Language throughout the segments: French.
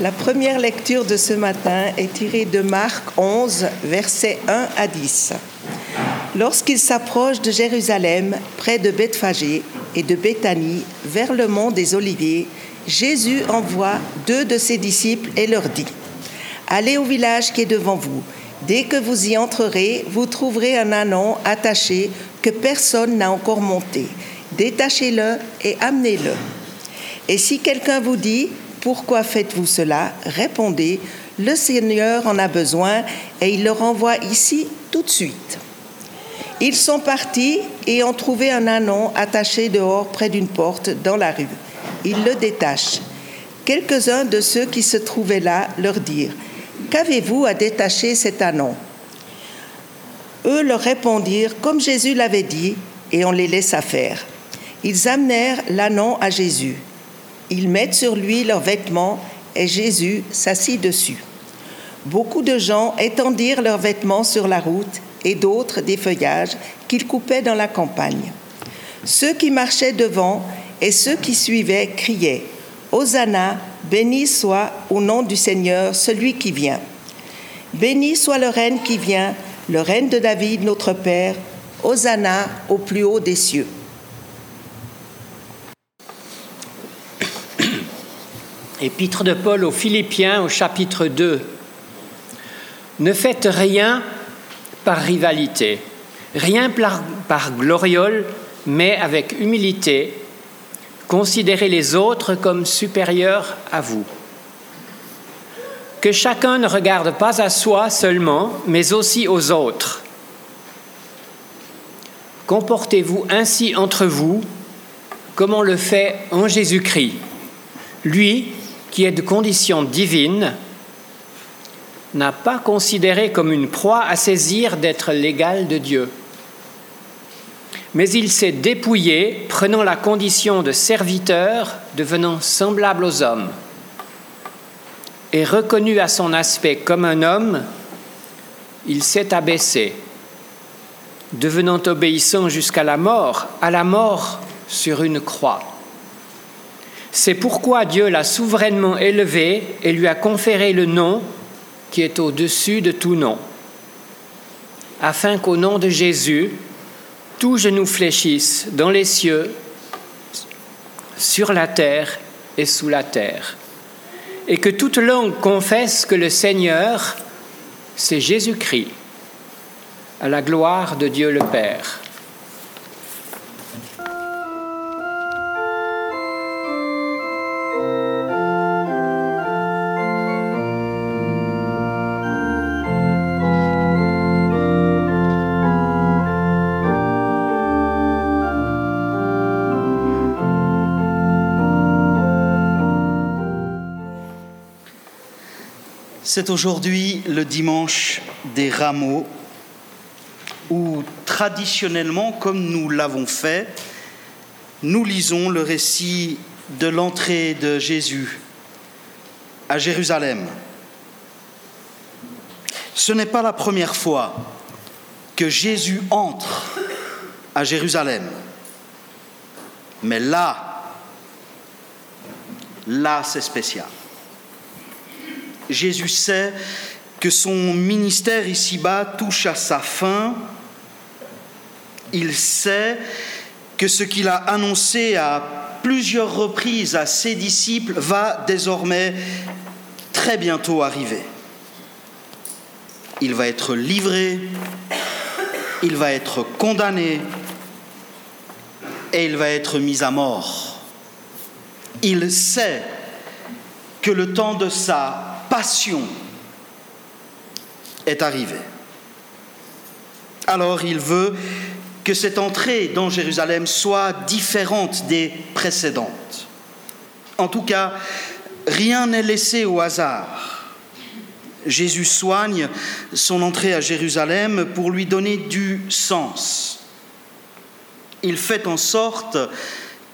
La première lecture de ce matin est tirée de Marc 11, versets 1 à 10. Lorsqu'il s'approche de Jérusalem, près de Bethphagée et de Béthanie, vers le mont des Oliviers, Jésus envoie deux de ses disciples et leur dit Allez au village qui est devant vous. Dès que vous y entrerez, vous trouverez un anon attaché que personne n'a encore monté. Détachez-le et amenez-le. Et si quelqu'un vous dit pourquoi faites-vous cela? Répondez, le Seigneur en a besoin et il le renvoie ici tout de suite. Ils sont partis et ont trouvé un anon attaché dehors près d'une porte dans la rue. Ils le détachent. Quelques-uns de ceux qui se trouvaient là leur dirent Qu'avez-vous à détacher cet anon? Eux leur répondirent comme Jésus l'avait dit, et on les laissa faire. Ils amenèrent l'anon à Jésus. Ils mettent sur lui leurs vêtements et Jésus s'assit dessus. Beaucoup de gens étendirent leurs vêtements sur la route et d'autres des feuillages qu'ils coupaient dans la campagne. Ceux qui marchaient devant et ceux qui suivaient criaient Hosanna, béni soit au nom du Seigneur celui qui vient. Béni soit le règne qui vient, le règne de David notre Père. Hosanna au plus haut des cieux. Épître de Paul aux Philippiens au chapitre 2. Ne faites rien par rivalité, rien par, gloriole, mais avec humilité, considérez les autres comme supérieurs à vous. Que chacun ne regarde pas à soi seulement, mais aussi aux autres. Comportez-vous ainsi entre vous, comme on le fait en Jésus-Christ. Lui, qui est de condition divine, n'a pas considéré comme une proie à saisir d'être l'égal de Dieu. Mais il s'est dépouillé, prenant la condition de serviteur, devenant semblable aux hommes. Et reconnu à son aspect comme un homme, il s'est abaissé, devenant obéissant jusqu'à la mort, à la mort sur une croix. C'est pourquoi Dieu l'a souverainement élevé et lui a conféré le nom qui est au-dessus de tout nom, afin qu'au nom de Jésus, tout genou fléchisse dans les cieux, sur la terre et sous la terre, et que toute langue confesse que le Seigneur, c'est Jésus-Christ, à la gloire de Dieu le Père. C'est aujourd'hui le dimanche des rameaux où traditionnellement, comme nous l'avons fait, nous lisons le récit de l'entrée de Jésus à Jérusalem. Ce n'est pas la première fois que Jésus entre à Jérusalem. Mais là, là, c'est spécial. Jésus sait que son ministère ici-bas touche à sa fin. Il sait que ce qu'il a annoncé à plusieurs reprises à ses disciples va désormais très bientôt arriver. Il va être livré, il va être condamné et il va être mis à mort. Il sait que le temps de sa passion est arrivée. Alors il veut que cette entrée dans Jérusalem soit différente des précédentes. En tout cas, rien n'est laissé au hasard. Jésus soigne son entrée à Jérusalem pour lui donner du sens. Il fait en sorte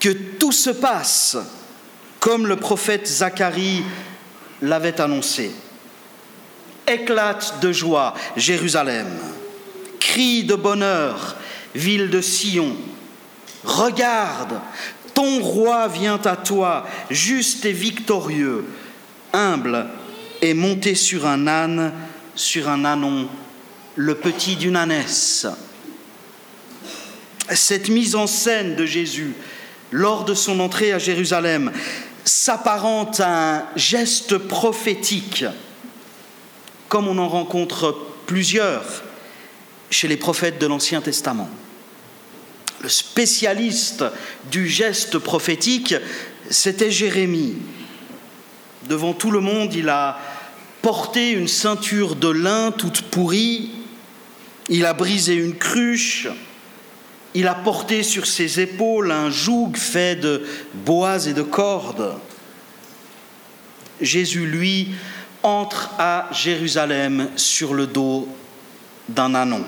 que tout se passe comme le prophète Zacharie l'avait annoncé. Éclate de joie Jérusalem, crie de bonheur, ville de Sion. Regarde, ton roi vient à toi, juste et victorieux, humble et monté sur un âne, sur un ânon, le petit d'une ânesse. Cette mise en scène de Jésus lors de son entrée à Jérusalem s'apparente à un geste prophétique, comme on en rencontre plusieurs chez les prophètes de l'Ancien Testament. Le spécialiste du geste prophétique, c'était Jérémie. Devant tout le monde, il a porté une ceinture de lin toute pourrie, il a brisé une cruche, il a porté sur ses épaules un joug fait de bois et de cordes. Jésus, lui, entre à Jérusalem sur le dos d'un anon.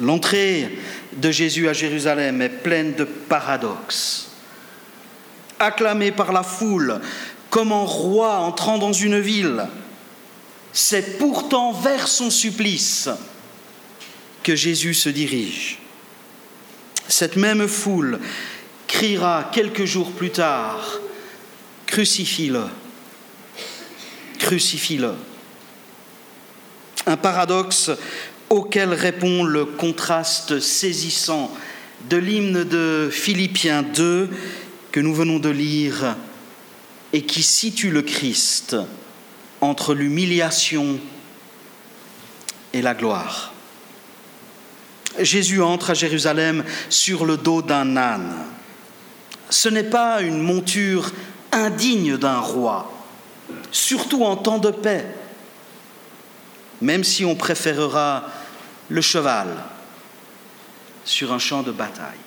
L'entrée de Jésus à Jérusalem est pleine de paradoxes. Acclamé par la foule comme un roi entrant dans une ville, c'est pourtant vers son supplice que Jésus se dirige. Cette même foule criera quelques jours plus tard, Crucifie-le, crucifie-le. Un paradoxe auquel répond le contraste saisissant de l'hymne de Philippiens 2 que nous venons de lire et qui situe le Christ entre l'humiliation et la gloire. Jésus entre à Jérusalem sur le dos d'un âne. Ce n'est pas une monture indigne d'un roi, surtout en temps de paix, même si on préférera le cheval sur un champ de bataille.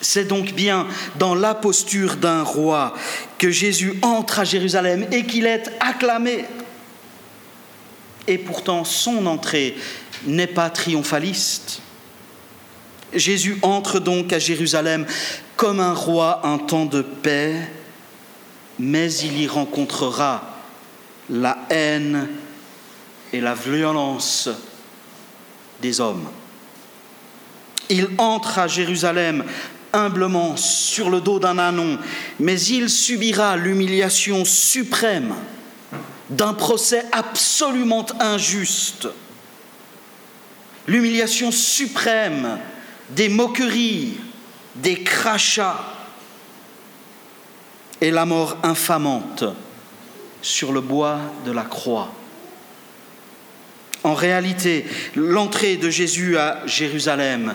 C'est donc bien dans la posture d'un roi que Jésus entre à Jérusalem et qu'il est acclamé. Et pourtant, son entrée n'est pas triomphaliste. Jésus entre donc à Jérusalem comme un roi en temps de paix, mais il y rencontrera la haine et la violence des hommes. Il entre à Jérusalem humblement sur le dos d'un anon, mais il subira l'humiliation suprême d'un procès absolument injuste l'humiliation suprême des moqueries, des crachats et la mort infamante sur le bois de la croix. En réalité, l'entrée de Jésus à Jérusalem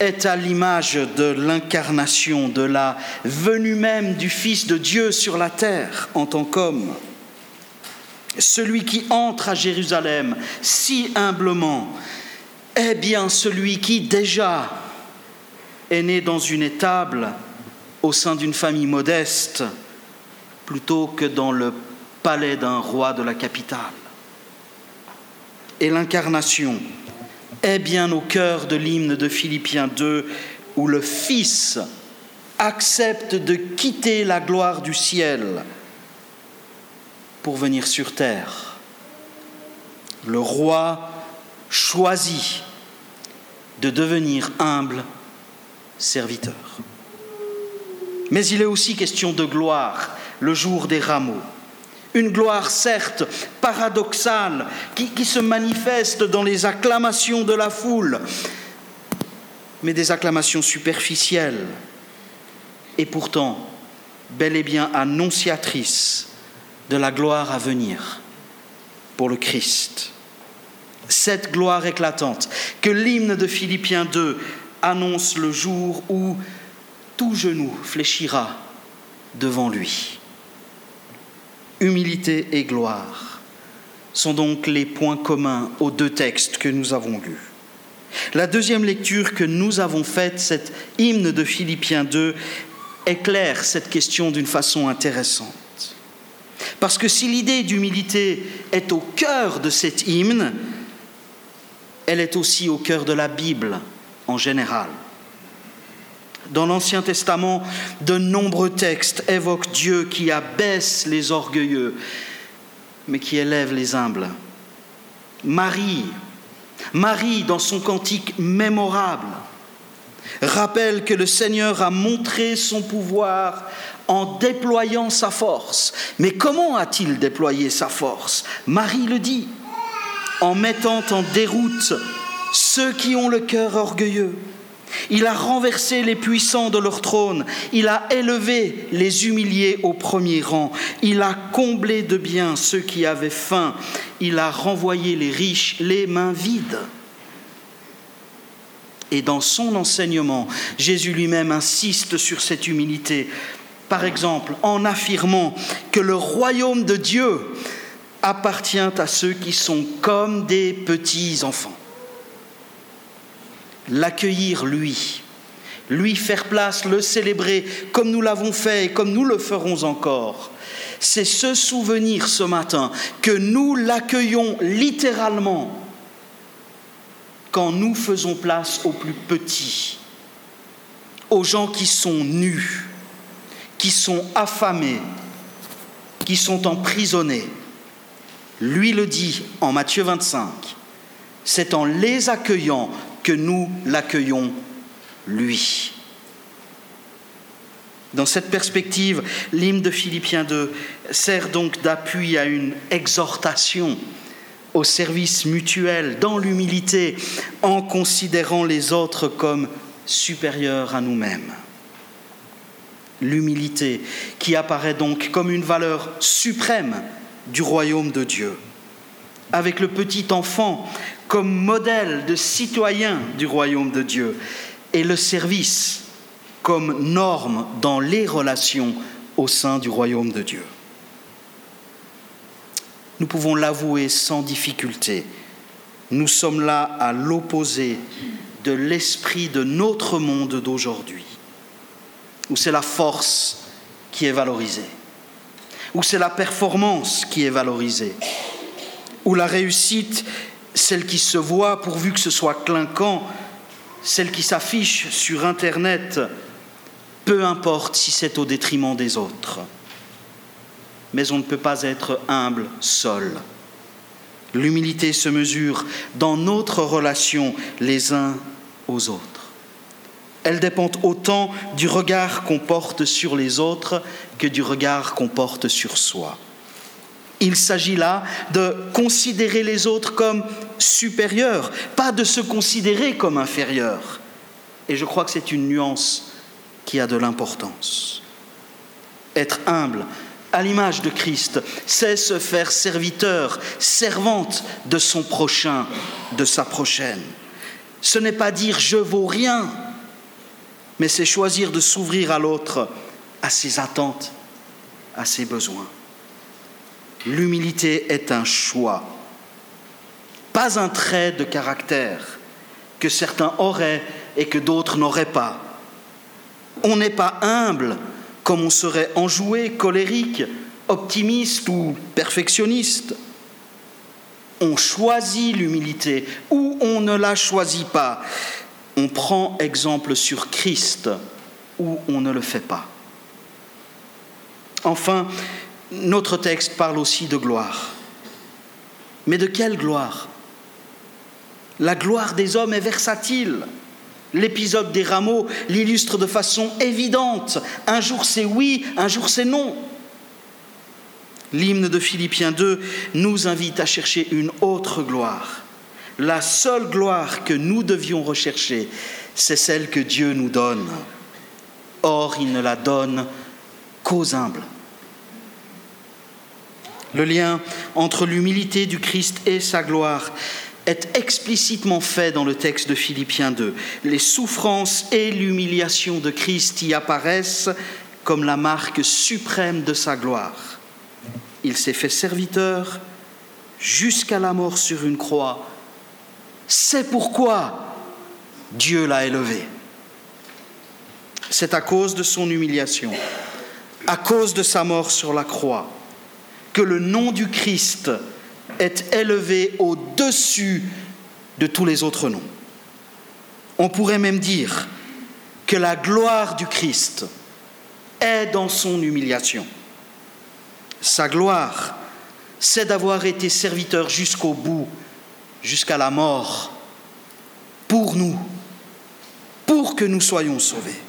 est à l'image de l'incarnation, de la venue même du Fils de Dieu sur la terre en tant qu'homme. Celui qui entre à Jérusalem si humblement est bien celui qui déjà est né dans une étable au sein d'une famille modeste plutôt que dans le palais d'un roi de la capitale. Et l'incarnation est bien au cœur de l'hymne de Philippiens 2 où le Fils accepte de quitter la gloire du ciel pour venir sur terre. Le roi choisit de devenir humble serviteur. Mais il est aussi question de gloire le jour des rameaux. Une gloire certes paradoxale qui, se manifeste dans les acclamations de la foule, mais des acclamations superficielles et pourtant bel et bien annonciatrice de la gloire à venir pour le Christ cette gloire éclatante que l'hymne de Philippiens 2 annonce le jour où tout genou fléchira devant lui. Humilité et gloire sont donc les points communs aux deux textes que nous avons lus. La deuxième lecture que nous avons faite, cet hymne de Philippiens 2, éclaire cette question d'une façon intéressante. Parce que si l'idée d'humilité est au cœur de cet hymne, elle est aussi au cœur de la Bible en général. Dans l'Ancien Testament, de nombreux textes évoquent Dieu qui abaisse les orgueilleux, mais qui élève les humbles. Marie, Marie, dans son cantique mémorable, rappelle que le Seigneur a montré son pouvoir en déployant sa force. Mais comment a-t-il déployé sa force? Marie le dit, en mettant en déroute ceux qui ont le cœur orgueilleux. Il a renversé les puissants de leur trône, il a élevé les humiliés au premier rang, il a comblé de biens ceux qui avaient faim, il a renvoyé les riches les mains vides. Et dans son enseignement, Jésus lui-même insiste sur cette humilité, par exemple en affirmant que le royaume de Dieu appartient à ceux qui sont comme des petits enfants. L'accueillir, lui, lui faire place, le célébrer comme nous l'avons fait et comme nous le ferons encore, c'est se souvenir ce matin que nous l'accueillons littéralement quand nous faisons place aux plus petits, aux gens qui sont nus, qui sont affamés, qui sont emprisonnés. Lui le dit en Matthieu 25, c'est en les accueillant que nous l'accueillons lui. Dans cette perspective, l'hymne de Philippiens 2 sert donc d'appui à une exhortation au service mutuel, dans l'humilité, en considérant les autres comme supérieurs à nous-mêmes. L'humilité qui apparaît donc comme une valeur suprême du royaume de Dieu. Avec le petit enfant comme modèle de citoyen du royaume de Dieu et le service comme norme dans les relations au sein du royaume de Dieu nous pouvons l'avouer sans difficulté. Nous sommes là à l'opposé de l'esprit de notre monde d'aujourd'hui, où c'est la force qui est valorisée, où c'est la performance qui est valorisée, où la réussite, celle qui se voit pourvu que ce soit clinquant, celle qui s'affiche sur Internet, peu importe si c'est au détriment des autres mais on ne peut pas être humble seul. L'humilité se mesure dans notre relation les uns aux autres. Elle dépend autant du regard qu'on porte sur les autres que du regard qu'on porte sur soi. Il s'agit là de considérer les autres comme supérieurs, pas de se considérer comme inférieurs. Et je crois que c'est une nuance qui a de l'importance. Être humble, à l'image de Christ, c'est se faire serviteur, servante de son prochain, de sa prochaine. Ce n'est pas dire je vaux rien, mais c'est choisir de s'ouvrir à l'autre, à ses attentes, à ses besoins. L'humilité est un choix, pas un trait de caractère que certains auraient et que d'autres n'auraient pas. On n'est pas humble comme on serait enjoué, colérique, optimiste ou perfectionniste. On choisit l'humilité ou on ne la choisit pas. On prend exemple sur Christ ou on ne le fait pas. Enfin, notre texte parle aussi de gloire. Mais de quelle gloire? La gloire des hommes est versatile. L'épisode des rameaux l'illustre de façon évidente. Un jour c'est oui, un jour c'est non. L'hymne de Philippiens 2 nous invite à chercher une autre gloire. La seule gloire que nous devions rechercher, c'est celle que Dieu nous donne. Or, il ne la donne qu'aux humbles. Le lien entre l'humilité du Christ et sa gloire est explicitement fait dans le texte de Philippiens 2. Les souffrances et l'humiliation de Christ y apparaissent comme la marque suprême de sa gloire. Il s'est fait serviteur jusqu'à la mort sur une croix. C'est pourquoi Dieu l'a élevé. C'est à cause de son humiliation, à cause de sa mort sur la croix, que le nom du Christ est élevé au-dessus de tous les autres noms. On pourrait même dire que la gloire du Christ est dans son humiliation. Sa gloire, c'est d'avoir été serviteur jusqu'au bout, jusqu'à la mort, pour nous, pour que nous soyons sauvés.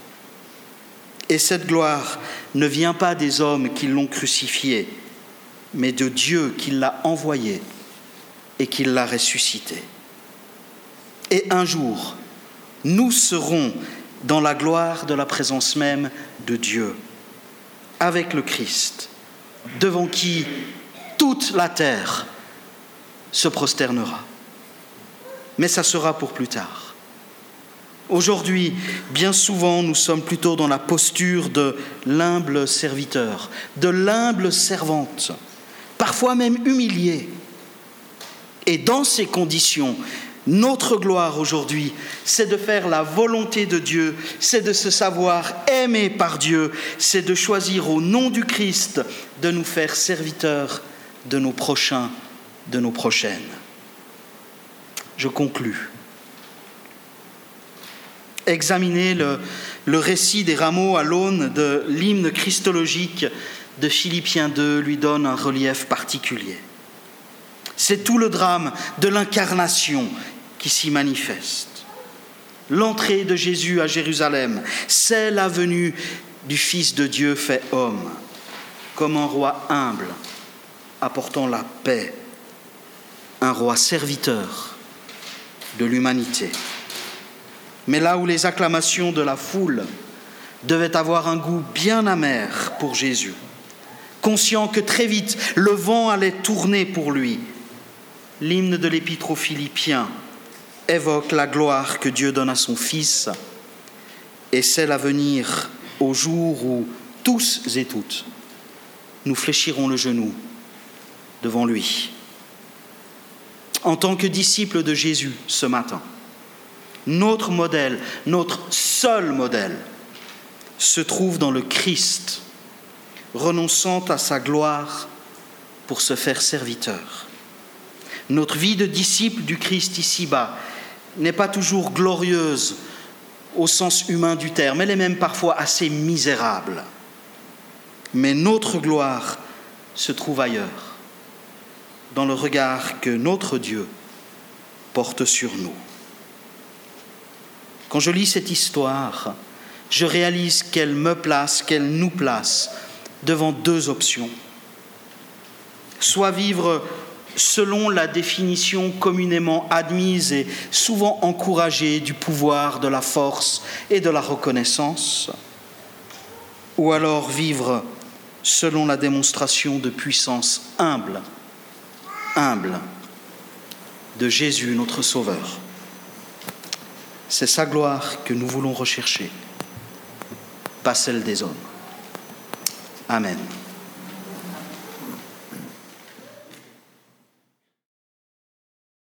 Et cette gloire ne vient pas des hommes qui l'ont crucifié, mais de Dieu qui l'a envoyé et qui l'a ressuscité. Et un jour, nous serons dans la gloire de la présence même de Dieu, avec le Christ, devant qui toute la terre se prosternera. Mais ça sera pour plus tard. Aujourd'hui, bien souvent, nous sommes plutôt dans la posture de l'humble serviteur, de l'humble servante, parfois même humilié. Et dans ces conditions, notre gloire aujourd'hui, c'est de faire la volonté de Dieu, c'est de se savoir aimé par Dieu, c'est de choisir au nom du Christ de nous faire serviteurs de nos prochains, de nos prochaines. Je conclus. Examiner le, récit des rameaux à l'aune de l'hymne christologique de Philippiens II lui donne un relief particulier. C'est tout le drame de l'incarnation qui s'y manifeste. L'entrée de Jésus à Jérusalem, c'est la venue du Fils de Dieu fait homme, comme un roi humble, apportant la paix, un roi serviteur de l'humanité. Mais là où les acclamations de la foule devaient avoir un goût bien amer pour Jésus, conscient que très vite le vent allait tourner pour lui, l'hymne de l'épître aux Philippiens évoque la gloire que Dieu donne à son Fils et c'est l'avenir au jour où tous et toutes nous fléchirons le genou devant lui. En tant que disciples de Jésus ce matin, notre modèle, notre seul modèle, se trouve dans le Christ, renonçant à sa gloire pour se faire serviteur. Notre vie de disciple du Christ ici-bas n'est pas toujours glorieuse au sens humain du terme, elle est même parfois assez misérable. Mais notre gloire se trouve ailleurs, dans le regard que notre Dieu porte sur nous. Quand je lis cette histoire, je réalise qu'elle me place, qu'elle nous place devant deux options. Soit vivre selon la définition communément admise et souvent encouragée du pouvoir, de la force et de la reconnaissance, ou alors vivre selon la démonstration de puissance humble, humble de Jésus notre Sauveur. C'est sa gloire que nous voulons rechercher, pas celle des hommes. Amen.